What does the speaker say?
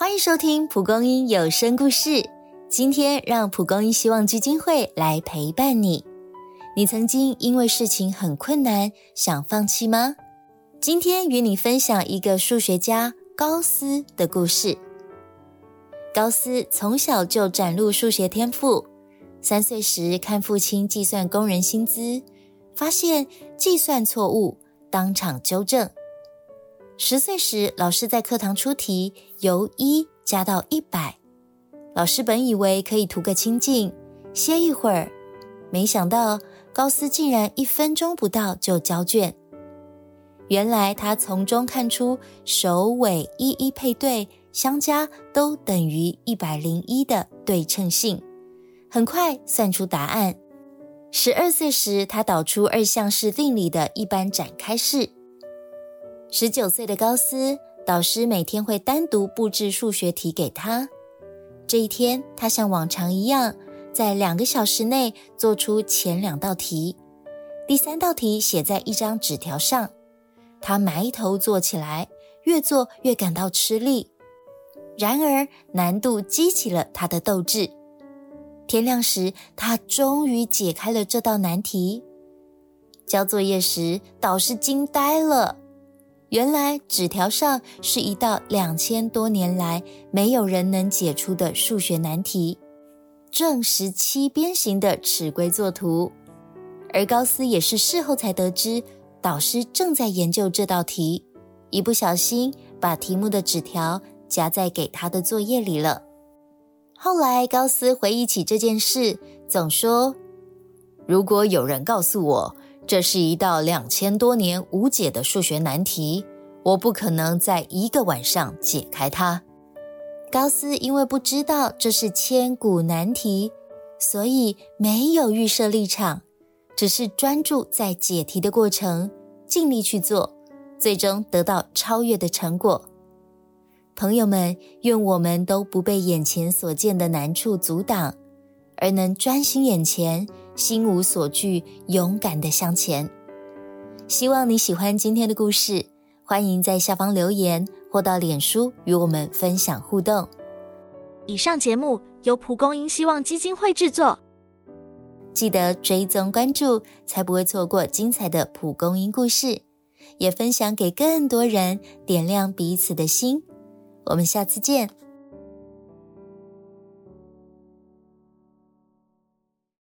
欢迎收听蒲公英有声故事。今天让蒲公英希望基金会来陪伴你。你曾经因为事情很困难想放弃吗？今天与你分享一个数学家高斯的故事。高斯从小就展露数学天赋。三岁时看父亲计算工人薪资，发现计算错误，当场纠正。十岁时，老师在课堂出题，由一加到一百。老师本以为可以图个清静，歇一会儿，没想到高斯竟然一分钟不到就交卷。原来他从中看出首尾一一配对，相加都等于一百零一的对称性，很快算出答案。十二岁时，他导出二项式定理的一般展开式。十九岁的高斯，导师每天会单独布置数学题给他。这一天，他像往常一样，在两个小时内做出前两道题，第三道题写在一张纸条上。他埋头做起来，越做越感到吃力。然而，难度激起了他的斗志。天亮时，他终于解开了这道难题。交作业时，导师惊呆了。原来纸条上是一道两千多年来没有人能解出的数学难题，正十七边形的尺规作图。而高斯也是事后才得知，导师正在研究这道题，一不小心把题目的纸条夹在给他的作业里了。后来高斯回忆起这件事，总说：“如果有人告诉我，”这是一道两千多年无解的数学难题，我不可能在一个晚上解开它。高斯因为不知道这是千古难题，所以没有预设立场，只是专注在解题的过程，尽力去做，最终得到超越的成果。朋友们，愿我们都不被眼前所见的难处阻挡。而能专心眼前，心无所惧，勇敢的向前。希望你喜欢今天的故事，欢迎在下方留言或到脸书与我们分享互动。以上节目由蒲公英希望基金会制作，记得追踪关注，才不会错过精彩的蒲公英故事。也分享给更多人，点亮彼此的心。我们下次见。